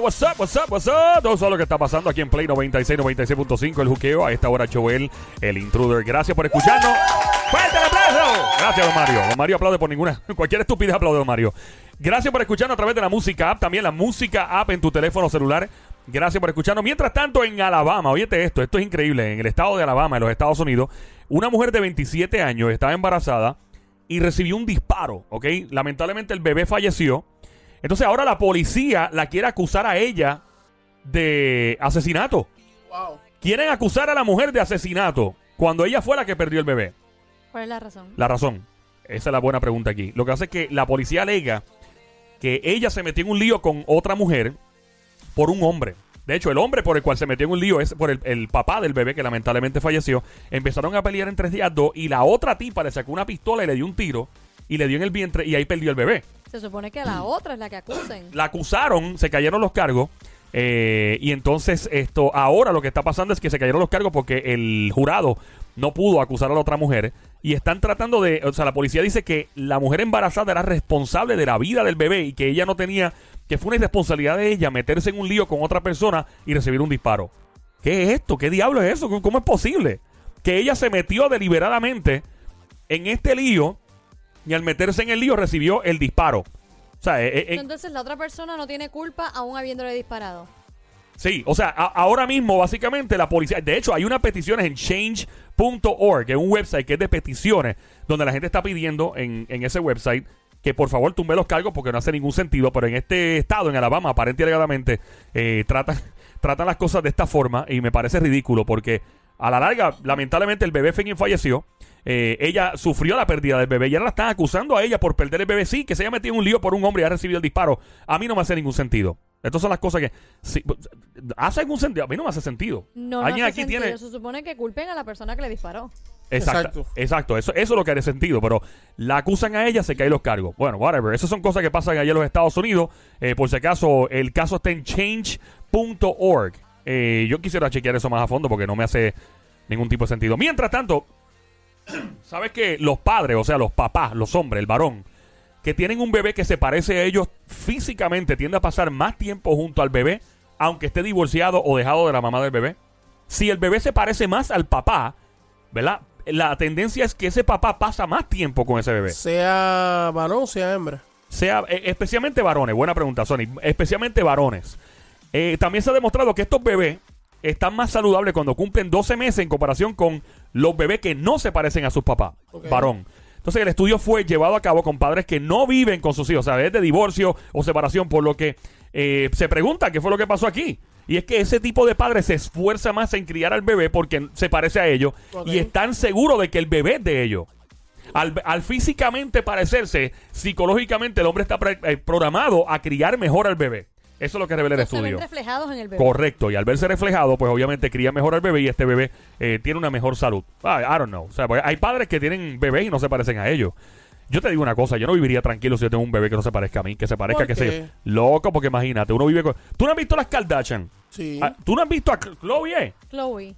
what's up, what's up, what's up. Todo eso lo que está pasando aquí en Play 96, 96.5, el juqueo. A esta hora, Joel, el intruder. Gracias por escucharnos. ¡Fuerte el aplauso! Gracias, don Mario. Don Mario aplaude por ninguna. Cualquier estupidez aplaude, don Mario. Gracias por escucharnos a través de la música app. También la música app en tu teléfono celular. Gracias por escucharnos. Mientras tanto, en Alabama, oíste esto, esto es increíble. En el estado de Alabama, en los Estados Unidos, una mujer de 27 años estaba embarazada y recibió un disparo, ¿ok? Lamentablemente el bebé falleció. Entonces ahora la policía la quiere acusar a ella de asesinato. Wow. Quieren acusar a la mujer de asesinato cuando ella fue la que perdió el bebé. ¿Cuál es la razón? La razón. Esa es la buena pregunta aquí. Lo que hace es que la policía alega que ella se metió en un lío con otra mujer por un hombre. De hecho, el hombre por el cual se metió en un lío es por el, el papá del bebé que lamentablemente falleció. Empezaron a pelear entre ellas dos y la otra tipa le sacó una pistola y le dio un tiro y le dio en el vientre y ahí perdió el bebé. Se supone que la otra es la que acusen. La acusaron, se cayeron los cargos. eh, y entonces esto ahora lo que está pasando es que se cayeron los cargos porque el jurado no pudo acusar a la otra mujer y están tratando de, o sea, la policía dice que la mujer embarazada era responsable de la vida del bebé y que ella no tenía, que fue una irresponsabilidad de ella meterse en un lío con otra persona y recibir un disparo. ¿Qué es esto? ¿Qué diablo es eso? ¿Cómo- ¿Cómo es posible? Que ella se metió deliberadamente en este lío y al meterse en el lío recibió el disparo. O sea, eh, eh, Entonces la otra persona no tiene culpa aún habiéndole disparado. Sí, o sea, a- ahora mismo básicamente la policía, de hecho hay unas peticiones en change.org, que es un website que es de peticiones, donde la gente está pidiendo en, en ese website que por favor tumbe los cargos porque no hace ningún sentido, pero en este estado, en Alabama, aparente y alegadamente, eh, tratan, tratan las cosas de esta forma y me parece ridículo porque a la larga, lamentablemente el bebé fue quien falleció, eh, ella sufrió la pérdida del bebé y ahora la están acusando a ella por perder el bebé, sí, que se haya metido en un lío por un hombre y ha recibido el disparo. A mí no me hace ningún sentido. Estas son las cosas que... sí, ¿Hace algún sentido? A mí no me hace sentido. No, no hace aquí sentido. tiene... Se supone que culpen a la persona que le disparó. Exacto. Exacto. Exacto. Eso, eso es lo que hace sentido. Pero la acusan a ella, se caen los cargos. Bueno, whatever. Esas son cosas que pasan allá en los Estados Unidos. Eh, por si acaso, el caso está en change.org. Eh, yo quisiera chequear eso más a fondo porque no me hace ningún tipo de sentido. Mientras tanto, ¿sabes que Los padres, o sea, los papás, los hombres, el varón, que tienen un bebé que se parece a ellos físicamente, tiende a pasar más tiempo junto al bebé, aunque esté divorciado o dejado de la mamá del bebé. Si el bebé se parece más al papá, ¿verdad? La tendencia es que ese papá pasa más tiempo con ese bebé. Sea varón, sea hembra. Sea, eh, especialmente varones, buena pregunta, Sony. Especialmente varones. Eh, también se ha demostrado que estos bebés están más saludables cuando cumplen 12 meses en comparación con los bebés que no se parecen a sus papás, varón. Entonces el estudio fue llevado a cabo con padres que no viven con sus hijos, o sea, es de divorcio o separación, por lo que eh, se pregunta qué fue lo que pasó aquí. Y es que ese tipo de padre se esfuerza más en criar al bebé porque se parece a ellos y están seguros de que el bebé es de ellos. Al, al físicamente parecerse, psicológicamente el hombre está pre- eh, programado a criar mejor al bebé. Eso es lo que revela el No se ven estudio. reflejados en el bebé. Correcto, y al verse reflejado, pues obviamente cría mejor al bebé y este bebé eh, tiene una mejor salud. Ah, I don't know. O sea, porque hay padres que tienen bebés y no se parecen a ellos. Yo te digo una cosa, yo no viviría tranquilo si yo tengo un bebé que no se parezca a mí, que se parezca, ¿Por que yo. Loco, porque imagínate, uno vive con... ¿Tú no has visto las Kardashian? Sí. Ah, ¿Tú no has visto a Chloe? Chloe.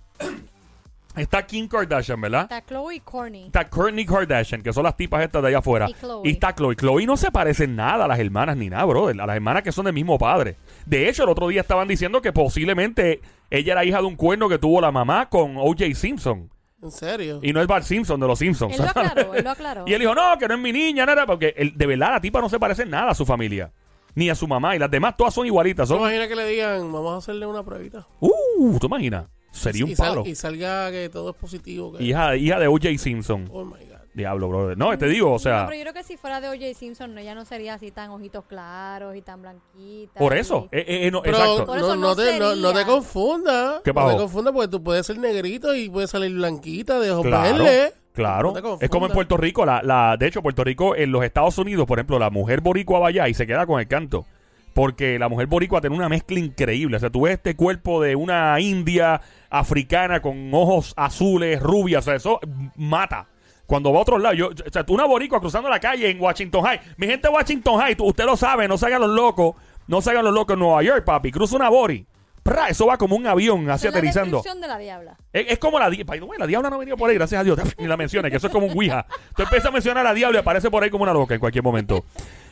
Está Kim Kardashian, ¿verdad? Está Chloe y Corny. Está Kourtney Kardashian, que son las tipas estas de allá afuera. Y Khloe. Y está Chloe. Chloe no se parece en nada a las hermanas ni nada, brother. A las hermanas que son del mismo padre. De hecho, el otro día estaban diciendo que posiblemente ella era hija de un cuerno que tuvo la mamá con O.J. Simpson. ¿En serio? Y no es Bart Simpson de los Simpsons. Él lo aclaró, él lo aclaró. y él dijo, no, que no es mi niña, nada, porque él- de verdad la tipa no se parece en nada a su familia. Ni a su mamá. Y las demás todas son igualitas. ¿Te Son... imaginas que le digan, vamos a hacerle una pruebita? Uh, ¿tú imaginas? Sería y, un palo. y salga que todo es positivo. Que, Hija, hija de O.J. Simpson. Oh my God. Diablo, brother. No, te digo, o sea... No, pero yo creo que si fuera de O.J. Simpson, ella no sería así tan ojitos claros y tan blanquita. Por eso. eh, eh, eh, no, Pero exacto. Por no, eso no no te, no, no te confundas. ¿Qué no pasó? te confundas porque tú puedes ser negrito y puedes salir blanquita de ojos Claro, verdes. No es como en Puerto Rico, la, la, de hecho, Puerto Rico, en los Estados Unidos, por ejemplo, la mujer boricua va allá y se queda con el canto. Porque la mujer boricua tiene una mezcla increíble. O sea, tú ves este cuerpo de una india africana con ojos azules, rubias. O sea, eso mata. Cuando va a otros lados, yo, o sea, tú una boricua cruzando la calle en Washington High. Mi gente de Washington High, tú- usted lo sabe, no se hagan los locos. No se hagan los locos en Nueva York, papi. Cruza una bori. Pra, eso va como un avión así es la aterrizando. descripción de la diabla. Es, es como la diabla. la diabla no ha venido por ahí, gracias a Dios. Ni la menciones, que eso es como un Ouija. Tú empiezas a mencionar a la diabla y aparece por ahí como una loca en cualquier momento.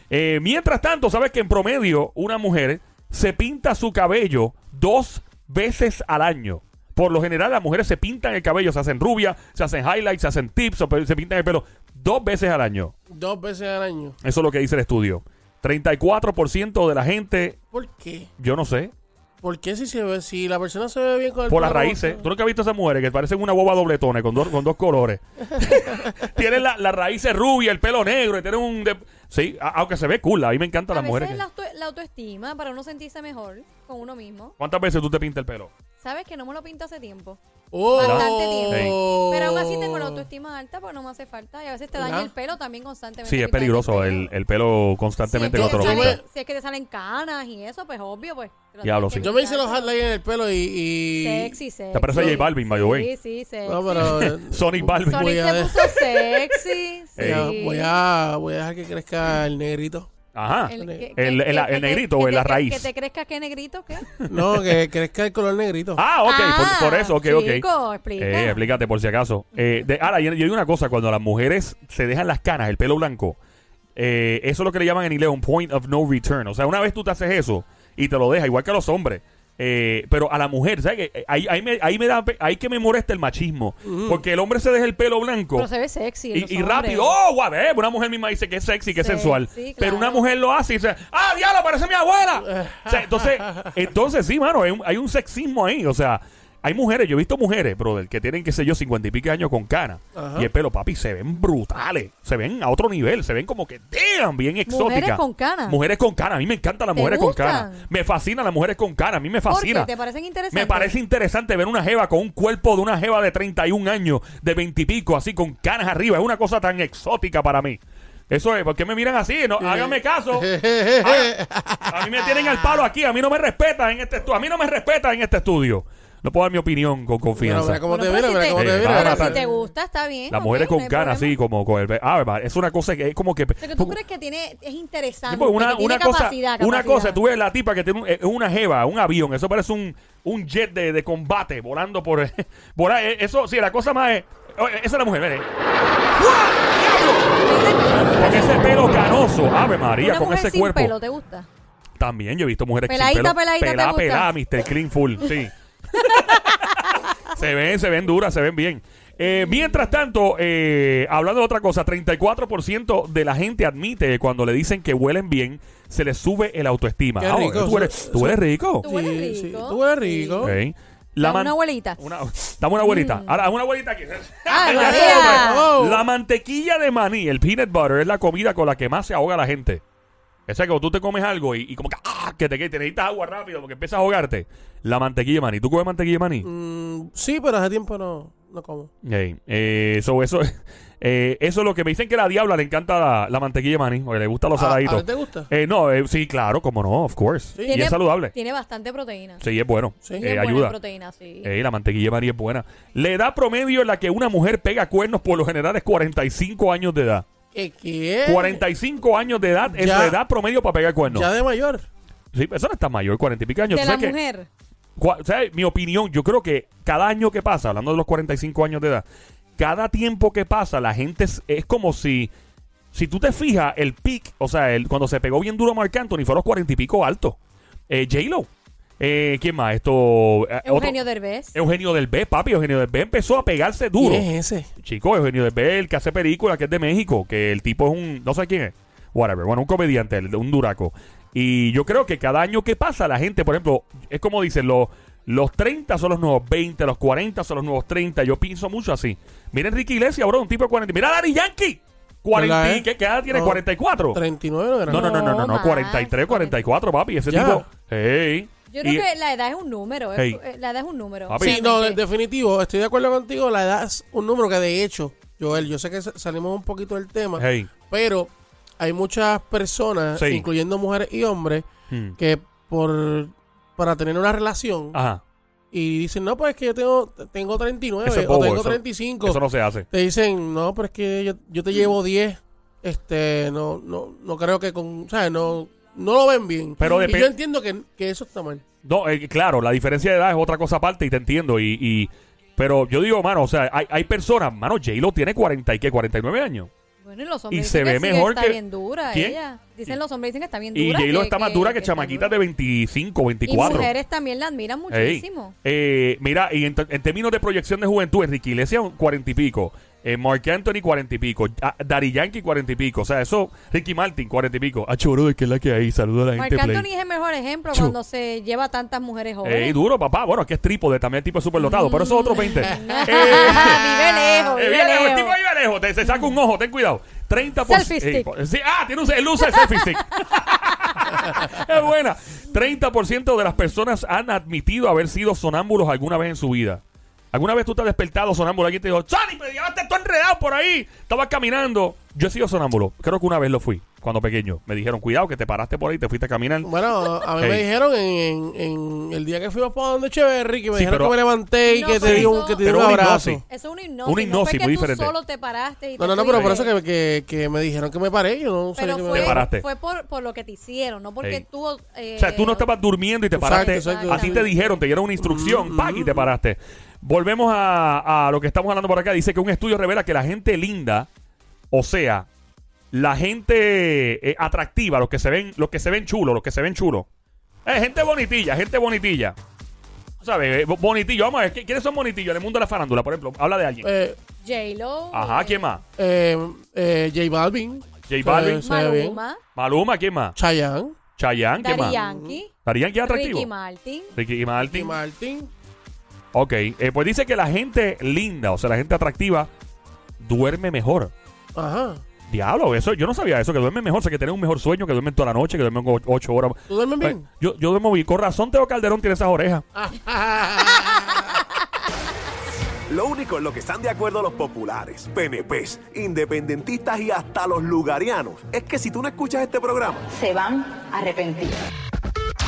Eh, mientras tanto, sabes que en promedio, una mujer se pinta su cabello dos veces al año. Por lo general, las mujeres se pintan el cabello, se hacen rubia, se hacen highlights, se hacen tips, o pe- se pintan el pelo dos veces al año. Dos veces al año. Eso es lo que dice el estudio. 34% de la gente, ¿Por qué? yo no sé, ¿Por qué si, se ve, si la persona se ve bien con el por las pelo raíces. ¿Tú nunca has visto esas mujeres que parecen una boba dobletones con dos, con dos colores? tienen la- las raíces rubias, el pelo negro y tienen un... de- sí, a- aunque se ve cool. A mí me encantan A las mujeres. veces que- la, auto- la autoestima para uno sentirse mejor con uno mismo. ¿Cuántas veces tú te pintas el pelo? ¿Sabes que no me lo pinto hace tiempo? Oh. Bastante tiempo. Sí. Pero aún así tengo la autoestima alta porque no me hace falta. Y a veces te daña el pelo también constantemente. Sí, es peligroso pelo. el, el pelo constantemente si, es que te pintas. si es que te salen canas y eso, pues obvio, pues. Diablo, sí. Yo me hice los highlights en el pelo y... y- Sexy, sexy. Te parece a J Balvin, by the way. Sí, sí, sexy. No, pero... eh, Sonic Balvin. Sonic Voy a se puso sexy. Voy a, sí. voy, a, voy a dejar que crezca el negrito. Ajá. El, que- El- que- el- que- el que- negrito que o la raíz. Que te crezca qué negrito, ¿qué? No, que crezca el color negrito. Ah, ok, por, por eso, ok, ok. Chico, explica. Eh, explícate por si acaso. Eh, de, ahora, yo, yo digo una cosa, cuando las mujeres se dejan las canas, el pelo blanco, eh, eso es lo que le llaman en inglés un point of no return. O sea, una vez tú te haces eso y te lo dejas, igual que a los hombres. Eh, pero a la mujer, ¿sabes qué? Ahí, ahí, me, ahí me da, pe- ahí que me molesta el machismo. Porque el hombre se deja el pelo blanco. Pero se ve sexy. Y, rápido, oh, guau, eh, una mujer misma dice que es sexy, que es Sí, sensual. sí, Pero una mujer lo hace y dice, ah, diablo, parece mi abuela. O sea, entonces, entonces sí, mano, hay un, hay un sexismo ahí. O sea, hay mujeres, yo he visto mujeres, brother, que tienen, qué sé yo, cincuenta y pico años con cana. Ajá. Y el pelo, papi, se ven brutales. Se ven a otro nivel. Se ven como que, damn, bien exóticas. con canas. Mujeres con cana. A mí me encantan las ¿Te mujeres con cana. Me fascinan las mujeres con cana. A mí me ¿Por fascina. qué? ¿Te parecen interesantes? Me parece interesante ver una jeva con un cuerpo de una jeva de 31 años, de 20 y pico, así con canas arriba. Es una cosa tan exótica para mí. Eso es, ¿por qué me miran así? No, háganme caso. A mí me tienen al palo aquí, a mí no me respetan en este estudio. A mí no me respetan en este estudio. No puedo dar mi opinión con Mira, confianza. mira cómo Bueno, te pero mira, si mira te- cómo te Eh, mira. si te gusta, está bien. Las mujeres con problema. así, como con el. Ah, verdad, es una cosa que es como que. Pero que tú crees que tiene, es interesante. Sí, una, cosa, capacidad, una cosa, tú ves la tipa que tiene un- es una jeva, un avión, eso parece un, un jet de, de combate volando por, por ahí. Eso, sí, la cosa más es, oh, esa es la mujer, mire. Con ese pelo canoso, Ave María, Una con mujer ese sin cuerpo. pelo, ¿te gusta? También yo he visto mujeres Peladita, sin pelo. peladita, ¿te pelada, gusta? pelada, Mr. Clean Full, sí. se ven, se ven duras, se ven bien. Eh, mientras tanto, eh, hablando de otra cosa, 34% de la gente admite que cuando le dicen que huelen bien, se les sube el autoestima. Qué Ah, rico, ¿Tú hueles, tú hueles rico? Tú hueles Sí, sí, rico. tú hueles rico. Ok. Dame man- una abuelita. Una, dame una abuelita. Ahora, una abuelita aquí. ¡Ay, hombre. Oh. La mantequilla de maní, el peanut butter, es la comida con la que más se ahoga la gente. O sea, que tú te comes algo y, y como que, ah, que te, que te necesitas agua rápido porque empiezas a ahogarte. La mantequilla de maní. ¿Tú comes mantequilla de maní? Mm, sí, pero hace tiempo no, no como. Ey, eh, so, eso, eh, eso es lo que me dicen que a la diabla le encanta la, la mantequilla de maní, porque le gustan los ¿A- ¿A saladitos. ti te gusta? Eh, no, eh, sí, claro, como no, of course. Sí. Y Tiene- es saludable. Tiene bastante proteína. Sí, es bueno. Sí. Eh, buena ayuda. proteína, sí. Eh, la mantequilla de maní es buena. La edad promedio en la que una mujer pega cuernos por lo general es 45 años de edad. ¿Qué? qué? 45 años de edad es Ya. la edad promedio para pegar cuernos. Ya de mayor. Sí, eso no está mayor, 40 y pico años. de ¿Tú la sabes que- mujer. cua- ¿sabes? Mi opinión, yo creo que cada año que pasa, hablando de los 45 años de edad, cada tiempo que pasa, la gente es, es como si, si tú te fijas, el pic, o sea, el, cuando se pegó bien duro Marc Anthony fue a los 40 y pico alto. Eh, J-Lo. Eh, ¿Quién más? Esto. eh, otro- Eugenio Derbez. Eugenio del B, papi. Eugenio del B empezó a pegarse duro. ¿Quién es ese? Chico, Eugenio del B, el que hace películas, que es de México, que el tipo es un. No sé quién es. Whatever. Bueno, un comediante, el- un duraco. Y yo creo que cada año que pasa, la gente, por ejemplo, es como dicen, los, los 30 son los nuevos 20, los 40 son los nuevos 30. Yo pienso mucho así. Miren Ricky Iglesias, bro, un tipo de 40. Mira a Daddy Yankee. 40, ¿Verdad, y- eh? ¿qué, qué edad tiene? No, 44. 39 no era. No, no, no, no, no, no, No, 43, más. 44, papi. Ese Ya. tipo. Hey. Yo creo Y- que la edad es un número. Hey. eh, La edad es un número. Papi. Sí, no, de- realmente. definitivo. Estoy de acuerdo contigo. La edad es un número que, de hecho, Joel, yo sé que sa- salimos un poquito del tema, Hey. pero hay muchas personas, Sí. incluyendo mujeres y hombres, Hmm. que por para tener una relación Ajá. y dicen, no, pues es que yo tengo, tengo 39 Eso es o bobo, tengo eso- 35. Eso no se hace. Te dicen, no, pero es que yo, yo te llevo 10. Este, no, no, no creo que con, ¿sabes? No, no lo ven bien. Pero y yo entiendo que, que eso está mal. No, eh, claro, la diferencia de edad es otra cosa aparte y te entiendo. Y, y- pero yo digo, mano, o sea, hay, hay personas, mano, J-Lo tiene 40 y qué, 49 años. Bueno, y los hombres Y se dicen ve que mejor está que- bien dura ¿Quién? ella. Dicen los hombres dicen que está bien Y dura. J-Lo está más dura que, está chamaquitas dura. de 25, Y 24. mujeres también la admiran Ey. muchísimo. Eh, mira, y en, términos de proyección de juventud, Enrique Iglesias, cuarenta y pico. Eh, Mark Anthony, cuarenta y pico. Ah, Daddy Yankee, cuarenta y pico. O sea, eso, Ricky Martin, cuarenta y pico. Ah, choro, es que es la que hay. Saluda a la gente. Play. Anthony es el mejor ejemplo Chu. cuando se lleva a tantas mujeres jóvenes. Ey, duro, papá. Bueno, que es trípode, también el tipo es súper dotado, pero eso es otro 20. Eh, vive lejos, eh, vive vive lejos, el lejos. tipo vive lejos. Te, se saca un ojo, ten cuidado. 30%. Selfie stick. eh, sí, ah, tiene un, él usa el selfie stick. es buena. 30% de las personas han admitido haber sido sonámbulos alguna vez en su vida. ¿Alguna vez tú te has despertado sonámbulo? Alguien te dijo, Sony, me llevaste todo enredado por ahí. Estabas caminando. Yo he sido sonámbulo. Creo que una vez lo fui, cuando pequeño. Me dijeron, cuidado, que te paraste por ahí, te fuiste a caminar. Bueno, a mí me dijeron en, en, en el día que fuimos para donde Cheverry que me Sí, dijeron pero- que me levanté y No, que te pero di un, eso- que te di Pero un una abrazo. hipnosis. Eso es una hipnosis. Una hipnosis, no fue que muy tú diferente. solo te paraste y No, te no, no, pero por eso fuiste. que, que, que me dijeron que me paré. Yo no Pero sabía que fue, me Te paraste. fue por, por lo que te hicieron, no porque Ey. tú... eh, O sea, tú no estabas durmiendo y te Exacto, paraste. exacto, a ti sí. te dijeron, te dieron una instrucción, Mm, ¡pac! y te mm. paraste. Volvemos a, a lo que estamos hablando por acá. Dice que un estudio revela que la gente linda, o sea, la gente eh, atractiva, los que se ven, los que se ven chulos, los que se ven chulos. Eh, gente bonitilla, gente bonitilla. ¿Sabes? Eh, bo- Bonitillo, vamos a ver, ¿qui- ¿quiénes son bonitillos en el mundo de la farándula? Por ejemplo, habla de alguien. Eh, J-Lo. Ajá, ¿quién más? eh, eh, J Balvin. J Balvin. Eh. Maluma. Maluma, ¿quién más? Chayanne. Chayanne, ¿quién más? Yankee. Darían, ¿quién es atractivo? Ricky Martin. Ricky Martin. Y Martin. Ok, eh, pues dice que la gente linda, o sea, la gente atractiva, duerme mejor. Ajá. Diablo, eso yo no sabía eso, que duerme mejor, o sea, que tiene un mejor sueño, que duermen toda la noche, que duermen o- ocho horas. ¿Tú duermes Pues, bien? yo, yo duermo bien. Con razón Teo Calderón tiene esas orejas. Lo único en lo que están de acuerdo los populares, PNPs, independentistas y hasta los lugarianos es que si tú no escuchas este programa, se van a arrepentir.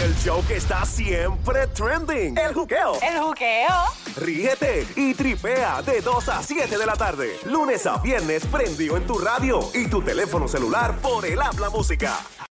El show que está siempre trending, el juqueo. El juqueo. Ríete y tripea de 2 a 7 de la tarde, lunes a viernes prendido en tu radio y tu teléfono celular por el habla música.